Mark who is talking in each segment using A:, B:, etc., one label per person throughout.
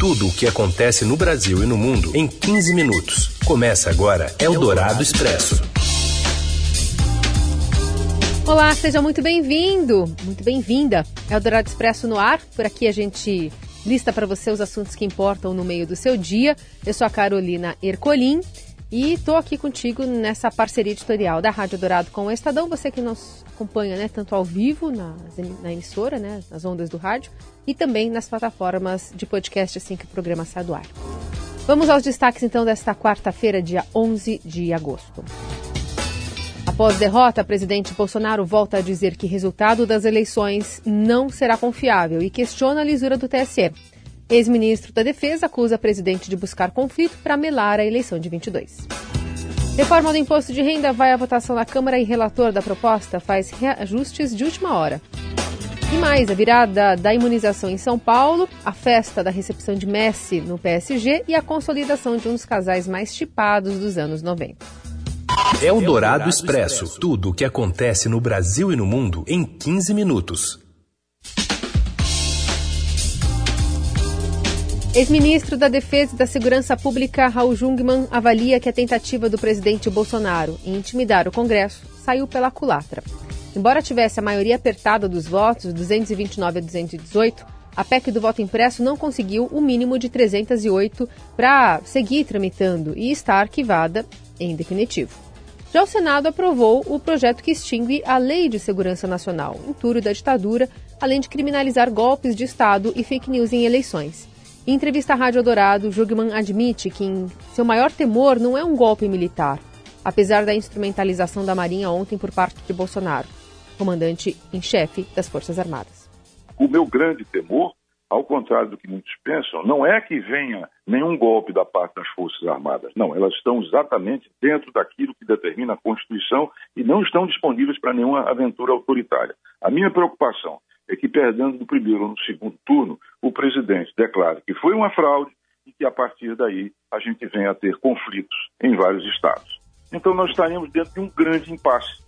A: Tudo o que acontece no Brasil e no mundo em 15 minutos. Começa agora Eldorado Expresso.
B: Olá, seja muito bem-vindo, muito bem-vinda. Eldorado Expresso no ar. Por aqui a gente lista para você os assuntos que importam no meio do seu dia. Eu sou a Carolina Ercolim. E estou aqui contigo nessa parceria editorial da Rádio Dourado com o Estadão. Você que nos acompanha né, tanto ao vivo na, na emissora, né, nas ondas do rádio, e também nas plataformas de podcast assim que o programa sai do ar. Vamos aos destaques então desta quarta-feira, dia 11 de agosto. Após derrota, presidente Bolsonaro volta a dizer que resultado das eleições não será confiável e questiona a lisura do TSE. Ex-ministro da Defesa acusa presidente de buscar conflito para melar a eleição de 22. Reforma do imposto de renda vai à votação na Câmara e relator da proposta faz reajustes de última hora. E mais, a virada da imunização em São Paulo, a festa da recepção de Messi no PSG e a consolidação de um dos casais mais tipados dos anos 90.
A: É o Dourado Expresso. Tudo o que acontece no Brasil e no mundo em 15 minutos.
B: Ex-ministro da Defesa e da Segurança Pública Raul Jungmann avalia que a tentativa do presidente Bolsonaro em intimidar o Congresso saiu pela culatra. Embora tivesse a maioria apertada dos votos, 229 a 218, a PEC do voto impresso não conseguiu o mínimo de 308 para seguir tramitando e está arquivada em definitivo. Já o Senado aprovou o projeto que extingue a Lei de Segurança Nacional, entulho da ditadura, além de criminalizar golpes de Estado e fake news em eleições. Em entrevista à Rádio Dourado, Jugman admite que seu maior temor não é um golpe militar, apesar da instrumentalização da Marinha ontem por parte de Bolsonaro, comandante em chefe das Forças Armadas.
C: O meu grande temor, ao contrário do que muitos pensam, não é que venha nenhum golpe da parte das Forças Armadas. Não, elas estão exatamente dentro daquilo que determina a Constituição e não estão disponíveis para nenhuma aventura autoritária. A minha preocupação é que, perdendo no primeiro ou no segundo turno, o presidente declara que foi uma fraude e que, a partir daí, a gente venha a ter conflitos em vários estados. Então, nós estaríamos dentro de um grande impasse.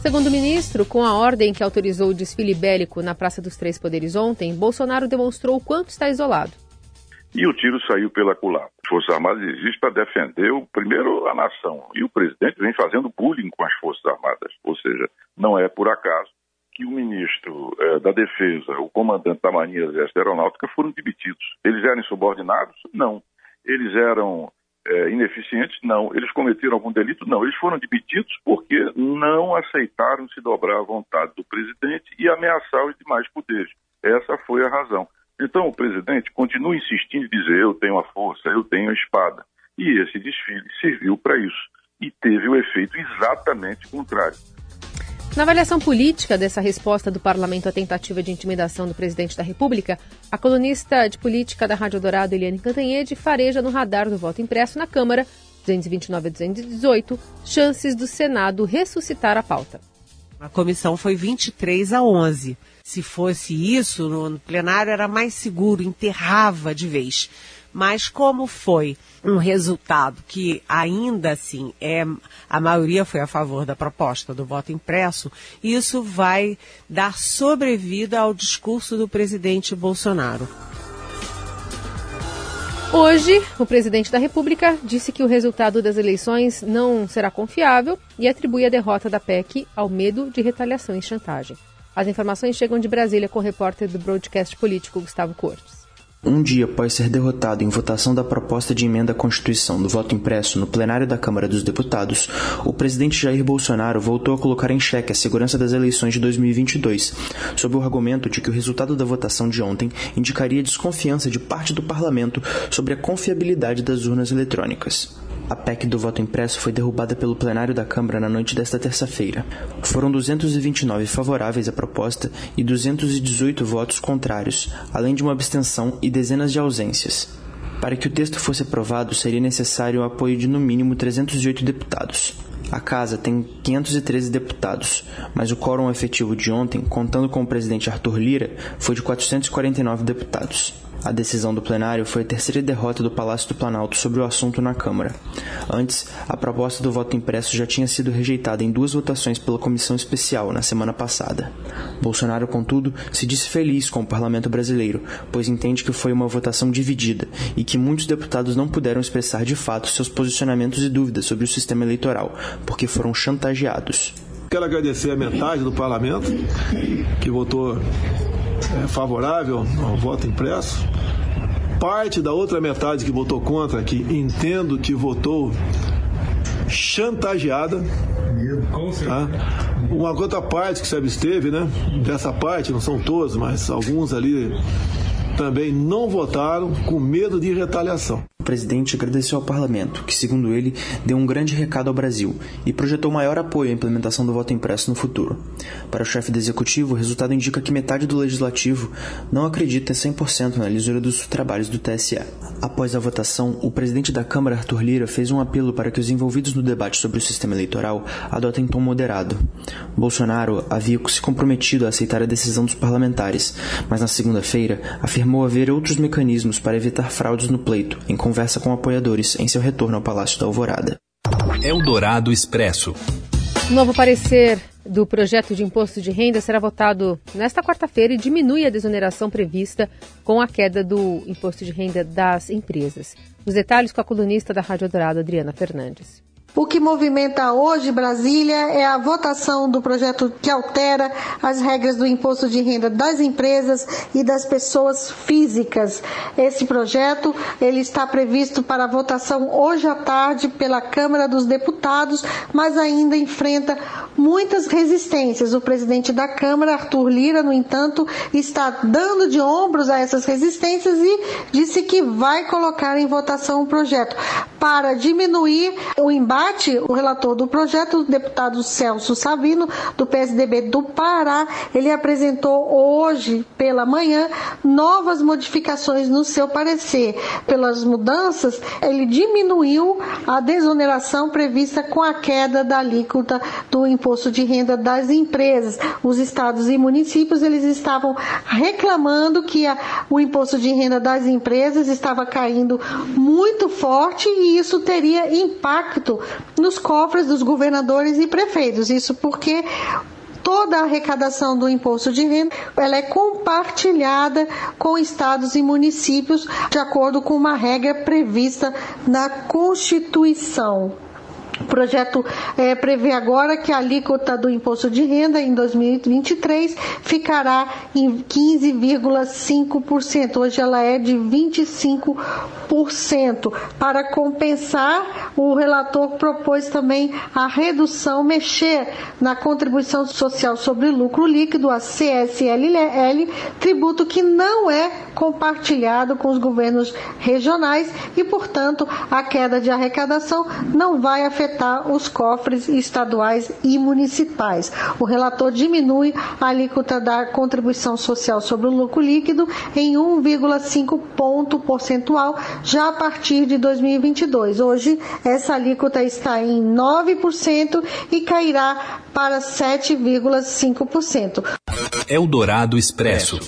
B: Segundo o ministro, com a ordem que autorizou o desfile bélico na Praça dos Três Poderes ontem, Bolsonaro demonstrou o quanto está isolado.
C: E o tiro saiu pela culatra. As Forças Armadas existem para defender, o, primeiro, a nação. E o presidente vem fazendo bullying com as Forças Armadas. Ou seja, não é por acaso que o ministro eh, da Defesa, o comandante da Marinha Exército Aeronáutica foram demitidos. Eles eram insubordinados? Não. Eles eram eh, ineficientes? Não. Eles cometeram algum delito? Não. Eles foram demitidos porque não aceitaram se dobrar à vontade do presidente e ameaçar os demais poderes. Essa foi a razão. Então o presidente continua insistindo em dizer eu tenho a força, eu tenho a espada. E esse desfile serviu para isso. E teve o efeito exatamente contrário
B: na avaliação política dessa resposta do parlamento à tentativa de intimidação do presidente da República, a colunista de política da Rádio Dourado, Eliane Cantanhede, fareja no radar do voto impresso na Câmara, 229 a 218, chances do Senado ressuscitar a pauta.
D: A comissão foi 23 a 11. Se fosse isso, no plenário era mais seguro, enterrava de vez. Mas como foi um resultado que ainda assim é a maioria foi a favor da proposta do voto impresso, isso vai dar sobrevida ao discurso do presidente Bolsonaro.
B: Hoje, o presidente da República disse que o resultado das eleições não será confiável e atribui a derrota da PEC ao medo de retaliação e chantagem. As informações chegam de Brasília com o repórter do broadcast político Gustavo Cortes.
E: Um dia após ser derrotado em votação da proposta de emenda à Constituição do voto impresso no plenário da Câmara dos Deputados, o presidente Jair Bolsonaro voltou a colocar em xeque a segurança das eleições de 2022, sob o argumento de que o resultado da votação de ontem indicaria desconfiança de parte do parlamento sobre a confiabilidade das urnas eletrônicas. A PEC do voto impresso foi derrubada pelo plenário da Câmara na noite desta terça-feira. Foram 229 favoráveis à proposta e 218 votos contrários, além de uma abstenção e dezenas de ausências. Para que o texto fosse aprovado, seria necessário o apoio de no mínimo 308 deputados. A Casa tem 513 deputados, mas o quórum efetivo de ontem, contando com o presidente Arthur Lira, foi de 449 deputados. A decisão do plenário foi a terceira derrota do Palácio do Planalto sobre o assunto na Câmara. Antes, a proposta do voto impresso já tinha sido rejeitada em duas votações pela comissão especial na semana passada. Bolsonaro, contudo, se disse feliz com o parlamento brasileiro, pois entende que foi uma votação dividida e que muitos deputados não puderam expressar de fato seus posicionamentos e dúvidas sobre o sistema eleitoral, porque foram chantageados.
F: Quero agradecer a metade do parlamento que votou é, favorável ao voto impresso. Parte da outra metade que votou contra, que entendo que votou chantageada. Tá? Uma outra parte que se absteve, né? Dessa parte, não são todos, mas alguns ali também não votaram com medo de retaliação
E: presidente agradeceu ao parlamento, que, segundo ele, deu um grande recado ao Brasil e projetou maior apoio à implementação do voto impresso no futuro. Para o chefe do executivo, o resultado indica que metade do legislativo não acredita 100% na lisura dos trabalhos do TSE. Após a votação, o presidente da Câmara, Arthur Lira, fez um apelo para que os envolvidos no debate sobre o sistema eleitoral adotem tom moderado. Bolsonaro havia se comprometido a aceitar a decisão dos parlamentares, mas na segunda-feira afirmou haver outros mecanismos para evitar fraudes no pleito, em conversa com apoiadores em seu retorno ao Palácio da Alvorada.
A: Eldorado Expresso.
B: Novo parecer do projeto de imposto de renda será votado nesta quarta-feira e diminui a desoneração prevista com a queda do imposto de renda das empresas. Os detalhes com a colunista da Rádio Dourado, Adriana Fernandes.
G: O que movimenta hoje Brasília é a votação do projeto que altera as regras do imposto de renda das empresas e das pessoas físicas. Esse projeto ele está previsto para votação hoje à tarde pela Câmara dos Deputados, mas ainda enfrenta muitas resistências. O presidente da Câmara, Arthur Lira, no entanto, está dando de ombros a essas resistências e disse que vai colocar em votação o projeto para diminuir o embate debate, o relator do projeto, o deputado Celso Savino, do PSDB do Pará, ele apresentou hoje pela manhã novas modificações no seu parecer. Pelas mudanças, ele diminuiu a desoneração prevista com a queda da alíquota do imposto de renda das empresas. Os estados e municípios eles estavam reclamando que a, o imposto de renda das empresas estava caindo muito forte e isso teria impacto nos cofres dos governadores e prefeitos. Isso porque toda a arrecadação do imposto de renda ela é compartilhada com estados e municípios de acordo com uma regra prevista na Constituição. O projeto é, prevê agora que a alíquota do imposto de renda em 2023 ficará em 15,5%. Hoje ela é de 25%. Para compensar, o relator propôs também a redução, mexer na contribuição social sobre lucro líquido, a CSLL, tributo que não é compartilhado com os governos regionais e, portanto, a queda de arrecadação não vai afetar os cofres estaduais e municipais. O relator diminui a alíquota da contribuição social sobre o lucro líquido em 1,5 ponto percentual já a partir de 2022. Hoje, essa alíquota está em 9% e cairá para 7,5%.
A: Eldorado Expresso.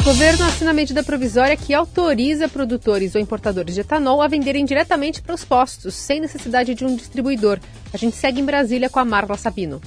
B: O governo assina a medida provisória que autoriza produtores ou importadores de etanol a venderem diretamente para os postos, sem necessidade de um distribuidor. A gente segue em Brasília com a Marla Sabino.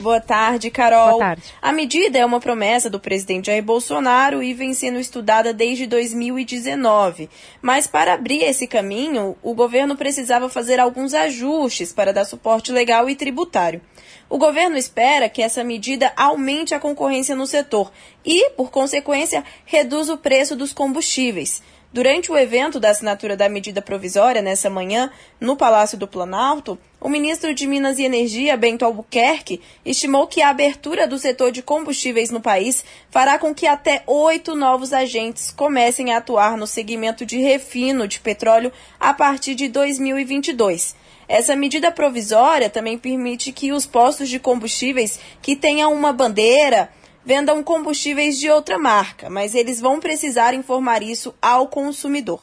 H: Boa tarde, Carol.
B: Boa tarde.
H: A medida é uma promessa do presidente Jair Bolsonaro e vem sendo estudada desde 2019. Mas para abrir esse caminho, o governo precisava fazer alguns ajustes para dar suporte legal e tributário. O governo espera que essa medida aumente a concorrência no setor e, por consequência, reduza o preço dos combustíveis. Durante o evento da assinatura da medida provisória, nessa manhã, no Palácio do Planalto, o ministro de Minas e Energia, Bento Albuquerque, estimou que a abertura do setor de combustíveis no país fará com que até oito novos agentes comecem a atuar no segmento de refino de petróleo a partir de 2022. Essa medida provisória também permite que os postos de combustíveis que tenham uma bandeira vendam combustíveis de outra marca, mas eles vão precisar informar isso ao consumidor.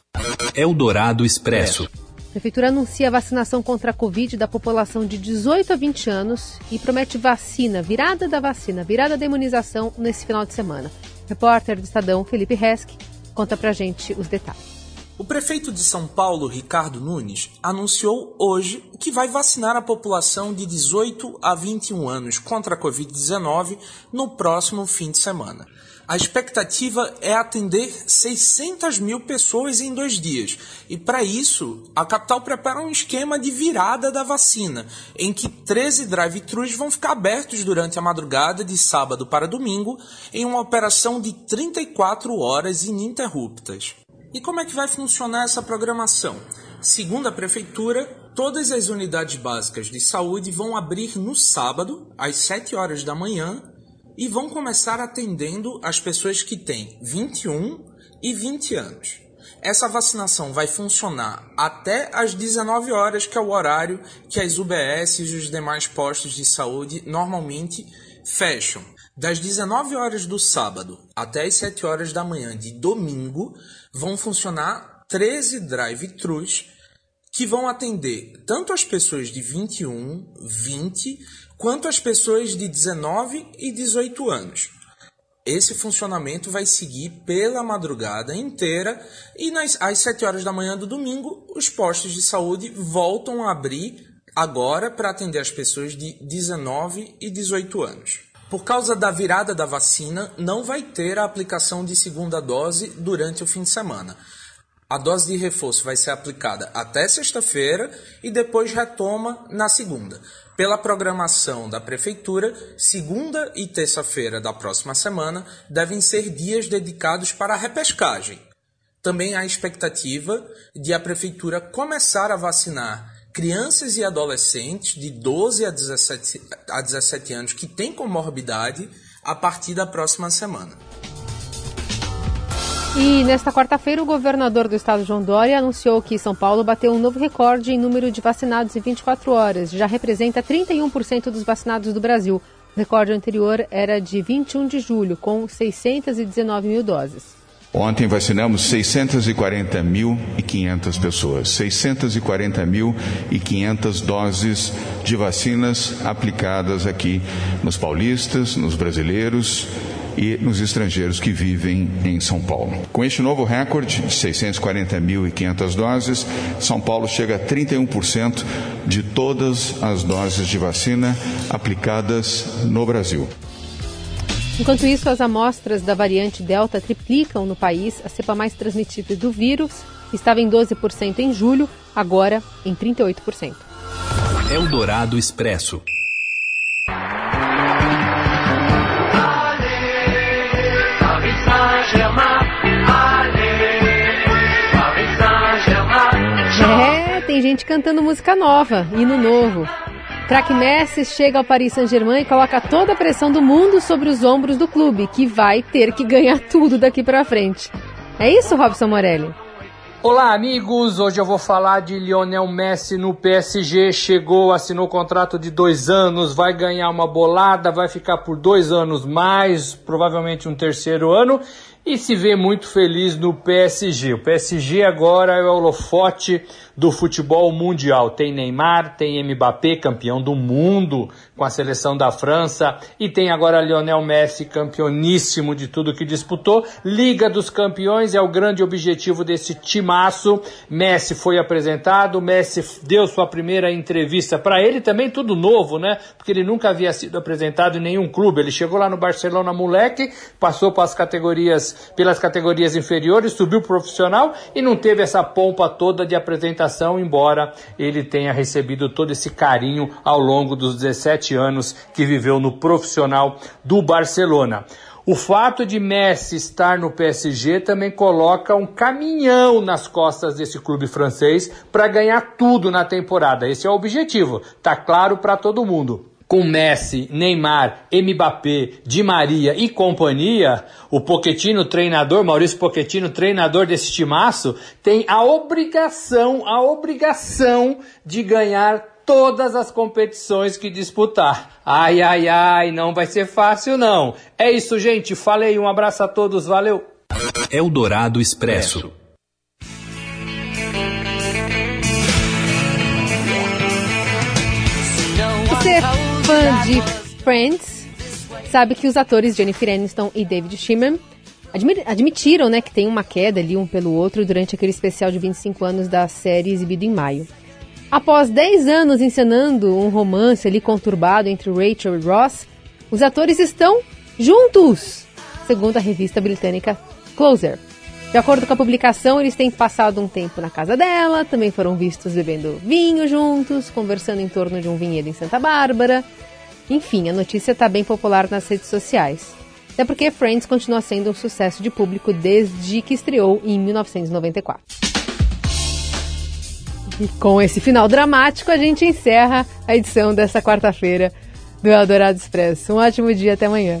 A: Eldorado Expresso.
B: A Prefeitura anuncia a vacinação contra a Covid da população de 18 a 20 anos e promete vacina, virada da vacina, virada da imunização nesse final de semana. Repórter do Estadão, Felipe Resch, conta pra gente os detalhes.
I: O prefeito de São Paulo, Ricardo Nunes, anunciou hoje que vai vacinar a população de 18 a 21 anos contra a Covid-19 no próximo fim de semana. A expectativa é atender 600 mil pessoas em dois dias. E para isso, a capital prepara um esquema de virada da vacina, em que 13 drive-thrus vão ficar abertos durante a madrugada de sábado para domingo, em uma operação de 34 horas ininterruptas. E como é que vai funcionar essa programação? Segundo a prefeitura, todas as unidades básicas de saúde vão abrir no sábado, às 7 horas da manhã, e vão começar atendendo as pessoas que têm 21 e 20 anos. Essa vacinação vai funcionar até às 19 horas, que é o horário que as UBS e os demais postos de saúde normalmente fecham. Das 19 horas do sábado até as 7 horas da manhã de domingo, vão funcionar 13 drive-thrus que vão atender tanto as pessoas de 21, 20, quanto as pessoas de 19 e 18 anos. Esse funcionamento vai seguir pela madrugada inteira e nas, às 7 horas da manhã do domingo, os postos de saúde voltam a abrir agora para atender as pessoas de 19 e 18 anos. Por causa da virada da vacina, não vai ter a aplicação de segunda dose durante o fim de semana. A dose de reforço vai ser aplicada até sexta-feira e depois retoma na segunda. Pela programação da Prefeitura, segunda e terça-feira da próxima semana devem ser dias dedicados para a repescagem. Também há expectativa de a Prefeitura começar a vacinar crianças e adolescentes de 12 a 17, a 17 anos que têm comorbidade a partir da próxima semana.
B: E nesta quarta-feira, o governador do estado, João Dória, anunciou que São Paulo bateu um novo recorde em número de vacinados em 24 horas. Já representa 31% dos vacinados do Brasil. O recorde anterior era de 21 de julho, com 619 mil doses.
J: Ontem vacinamos 640.500 pessoas, 640.500 doses de vacinas aplicadas aqui nos paulistas, nos brasileiros e nos estrangeiros que vivem em São Paulo. Com este novo recorde de 640.500 doses, São Paulo chega a 31% de todas as doses de vacina aplicadas no Brasil.
B: Enquanto isso, as amostras da variante Delta triplicam no país. A cepa mais transmitida do vírus estava em 12% em julho, agora em 38%.
A: Eldorado Expresso.
B: É, tem gente cantando música nova, hino novo. Crack Messi chega ao Paris Saint-Germain e coloca toda a pressão do mundo sobre os ombros do clube, que vai ter que ganhar tudo daqui para frente. É isso, Robson Morelli?
K: Olá, amigos! Hoje eu vou falar de Lionel Messi no PSG. Chegou, assinou contrato de dois anos, vai ganhar uma bolada, vai ficar por dois anos mais, provavelmente um terceiro ano e se vê muito feliz no PSG. O PSG agora é o holofote do futebol mundial. Tem Neymar, tem Mbappé, campeão do mundo com a seleção da França, e tem agora Lionel Messi, campeoníssimo de tudo que disputou. Liga dos Campeões é o grande objetivo desse timaço. Messi foi apresentado, Messi deu sua primeira entrevista para ele, também tudo novo, né? Porque ele nunca havia sido apresentado em nenhum clube. Ele chegou lá no Barcelona moleque, passou para as categorias, pelas categorias inferiores, subiu profissional e não teve essa pompa toda de apresentação, embora ele tenha recebido todo esse carinho ao longo dos 17 anos que viveu no profissional do Barcelona. O fato de Messi estar no PSG também coloca um caminhão nas costas desse clube francês para ganhar tudo na temporada. Esse é o objetivo, tá claro para todo mundo com Messi, Neymar, Mbappé, Di Maria e companhia, o Pochettino, treinador, Maurício Pochettino, treinador desse timaço, tem a obrigação, a obrigação de ganhar todas as competições que disputar. Ai, ai, ai, não vai ser fácil não. É isso, gente. Falei, um abraço a todos, valeu.
A: Eldorado Expresso.
B: Você é fã de Friends? Sabe que os atores Jennifer Aniston e David Schwimmer admitiram né, que tem uma queda ali um pelo outro durante aquele especial de 25 anos da série exibido em maio. Após 10 anos encenando um romance ali conturbado entre Rachel e Ross, os atores estão juntos, segundo a revista britânica Closer. De acordo com a publicação, eles têm passado um tempo na casa dela, também foram vistos bebendo vinho juntos, conversando em torno de um vinhedo em Santa Bárbara. Enfim, a notícia está bem popular nas redes sociais. Até porque Friends continua sendo um sucesso de público desde que estreou em 1994. E com esse final dramático, a gente encerra a edição dessa quarta-feira do Eldorado Expresso. Um ótimo dia, até amanhã.